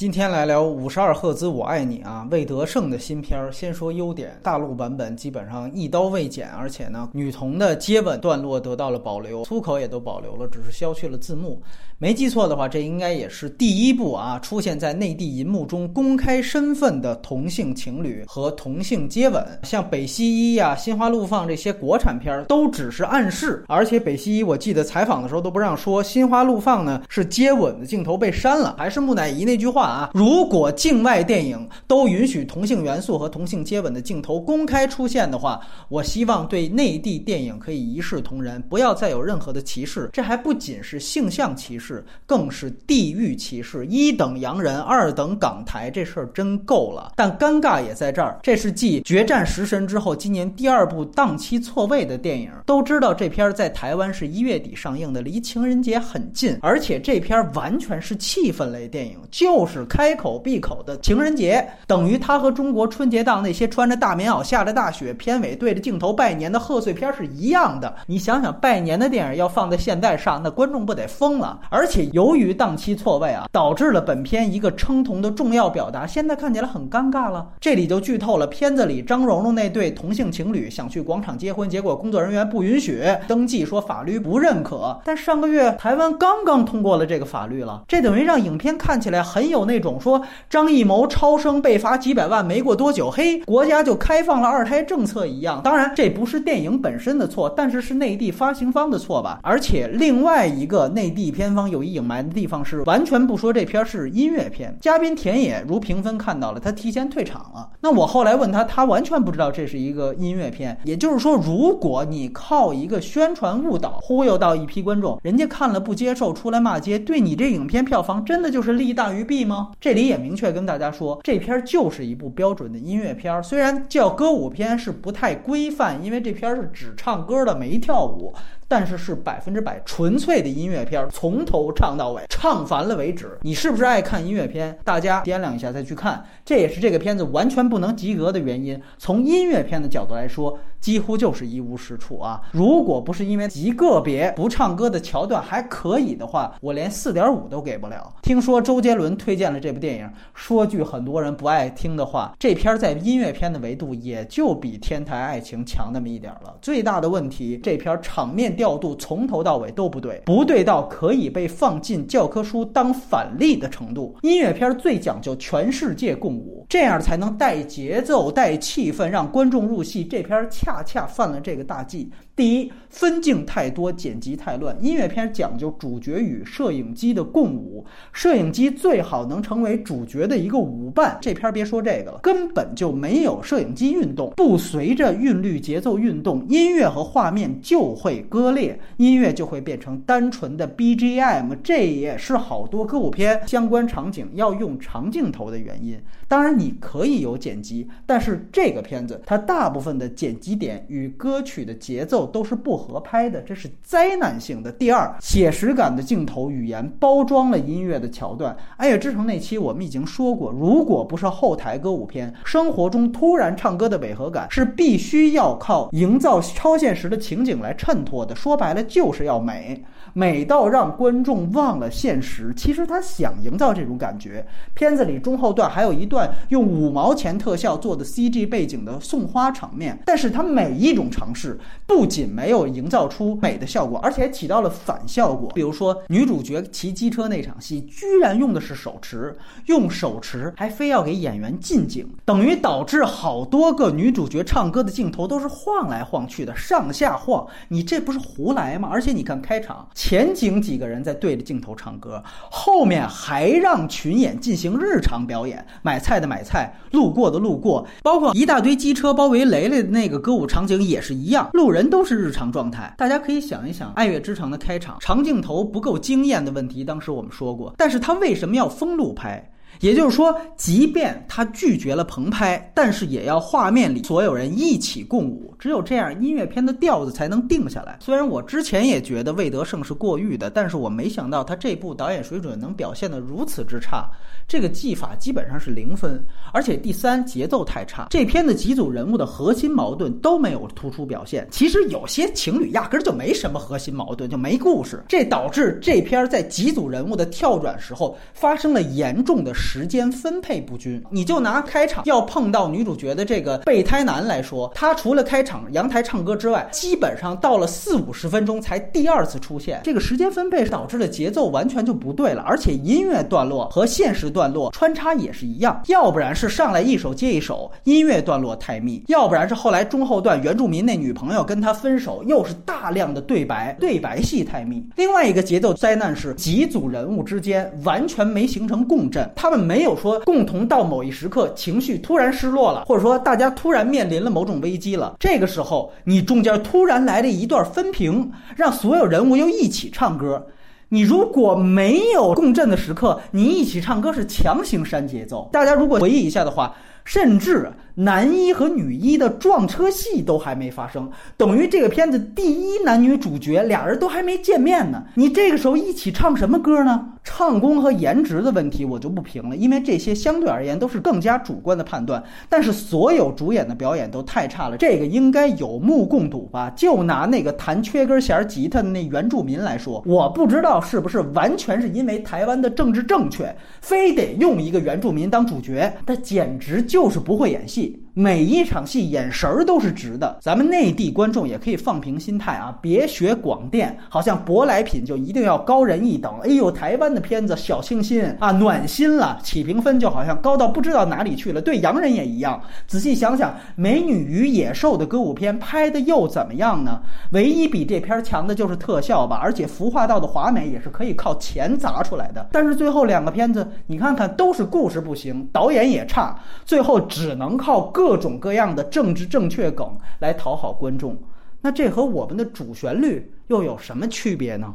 今天来聊五十二赫兹我爱你啊，魏德胜的新片儿。先说优点，大陆版本基本上一刀未剪，而且呢，女童的接吻段落得到了保留，粗口也都保留了，只是消去了字幕。没记错的话，这应该也是第一部啊出现在内地银幕中公开身份的同性情侣和同性接吻。像北西一呀、心花怒放这些国产片儿都只是暗示，而且北西一我记得采访的时候都不让说，心花怒放呢是接吻的镜头被删了。还是木乃伊那句话啊，如果境外电影都允许同性元素和同性接吻的镜头公开出现的话，我希望对内地电影可以一视同仁，不要再有任何的歧视。这还不仅是性向歧视。更是地域歧视，一等洋人，二等港台，这事儿真够了。但尴尬也在这儿，这是继《决战食神》之后，今年第二部档期错位的电影。都知道这片在台湾是一月底上映的，离情人节很近，而且这片完全是气氛类电影，就是开口闭口的情人节，等于他和中国春节档那些穿着大棉袄、下着大雪、片尾对着镜头拜年的贺岁片是一样的。你想想，拜年的电影要放在现在上，那观众不得疯了？而且由于档期错位啊，导致了本片一个称同的重要表达，现在看起来很尴尬了。这里就剧透了，片子里张蓉蓉那对同性情侣想去广场结婚，结果工作人员不允许登记，说法律不认可。但上个月台湾刚刚通过了这个法律了，这等于让影片看起来很有那种说张艺谋超生被罚几百万，没过多久，嘿，国家就开放了二胎政策一样。当然，这不是电影本身的错，但是是内地发行方的错吧。而且另外一个内地片方。有一隐瞒的地方是完全不说这片是音乐片。嘉宾田野如评分看到了，他提前退场了。那我后来问他，他完全不知道这是一个音乐片。也就是说，如果你靠一个宣传误导忽悠到一批观众，人家看了不接受，出来骂街，对你这影片票房真的就是利大于弊吗？这里也明确跟大家说，这片就是一部标准的音乐片儿。虽然叫歌舞片是不太规范，因为这片是只唱歌的，没跳舞。但是是百分之百纯粹的音乐片，从头唱到尾，唱烦了为止。你是不是爱看音乐片？大家掂量一下再去看，这也是这个片子完全不能及格的原因。从音乐片的角度来说，几乎就是一无是处啊！如果不是因为极个别不唱歌的桥段还可以的话，我连四点五都给不了。听说周杰伦推荐了这部电影，说句很多人不爱听的话，这片在音乐片的维度也就比《天台爱情》强那么一点了。最大的问题，这片场面。调度从头到尾都不对，不对到可以被放进教科书当反例的程度。音乐片最讲究全世界共舞，这样才能带节奏、带气氛，让观众入戏。这片恰恰犯了这个大忌。第一，分镜太多，剪辑太乱。音乐片讲究主角与摄影机的共舞，摄影机最好能成为主角的一个舞伴。这片别说这个了，根本就没有摄影机运动，不随着韵律节奏运动，音乐和画面就会割裂，音乐就会变成单纯的 BGM。这也是好多歌舞片相关场景要用长镜头的原因。当然，你可以有剪辑，但是这个片子它大部分的剪辑点与歌曲的节奏。都是不合拍的，这是灾难性的。第二，写实感的镜头语言包装了音乐的桥段。《爱乐之城》那期我们已经说过，如果不是后台歌舞片，生活中突然唱歌的违和感是必须要靠营造超现实的情景来衬托的。说白了，就是要美。美到让观众忘了现实。其实他想营造这种感觉。片子里中后段还有一段用五毛钱特效做的 CG 背景的送花场面，但是他每一种尝试不仅没有营造出美的效果，而且还起到了反效果。比如说女主角骑机车那场戏，居然用的是手持，用手持还非要给演员近景，等于导致好多个女主角唱歌的镜头都是晃来晃去的，上下晃。你这不是胡来吗？而且你看开场。前景几个人在对着镜头唱歌，后面还让群演进行日常表演，买菜的买菜，路过的路过，包括一大堆机车包围雷雷的那个歌舞场景也是一样，路人都是日常状态。大家可以想一想《爱乐之城》的开场，长镜头不够惊艳的问题，当时我们说过，但是他为什么要封路拍？也就是说，即便他拒绝了棚拍，但是也要画面里所有人一起共舞，只有这样，音乐片的调子才能定下来。虽然我之前也觉得魏德胜是过誉的，但是我没想到他这部导演水准能表现得如此之差。这个技法基本上是零分，而且第三节奏太差。这片的几组人物的核心矛盾都没有突出表现。其实有些情侣压根就没什么核心矛盾，就没故事。这导致这片在几组人物的跳转时候发生了严重的。时间分配不均。你就拿开场要碰到女主角的这个备胎男来说，他除了开场阳台唱歌之外，基本上到了四五十分钟才第二次出现。这个时间分配导致了节奏完全就不对了，而且音乐段落和现实段落穿插也是一样，要不然是上来一首接一首，音乐段落太密；要不然是后来中后段原住民那女朋友跟他分手，又是大量的对白，对白戏太密。另外一个节奏灾难是几组人物之间完全没形成共振，他们没有说共同到某一时刻情绪突然失落了，或者说大家突然面临了某种危机了。这个时候你中间突然来了一段分屏，让所有人物又一起唱歌。你如果没有共振的时刻，你一起唱歌是强行删节奏。大家如果回忆一下的话，甚至。男一和女一的撞车戏都还没发生，等于这个片子第一男女主角俩人都还没见面呢。你这个时候一起唱什么歌呢？唱功和颜值的问题我就不评了，因为这些相对而言都是更加主观的判断。但是所有主演的表演都太差了，这个应该有目共睹吧？就拿那个弹缺根弦吉他的那原住民来说，我不知道是不是完全是因为台湾的政治正确，非得用一个原住民当主角，他简直就是不会演戏。每一场戏眼神儿都是直的，咱们内地观众也可以放平心态啊，别学广电，好像舶来品就一定要高人一等。哎呦，台湾的片子小清新啊，暖心了，起评分就好像高到不知道哪里去了。对洋人也一样，仔细想想，《美女与野兽》的歌舞片拍的又怎么样呢？唯一比这片强的就是特效吧，而且服化道的华美也是可以靠钱砸出来的。但是最后两个片子，你看看都是故事不行，导演也差，最后只能靠各种各样的政治正确梗来讨好观众，那这和我们的主旋律又有什么区别呢？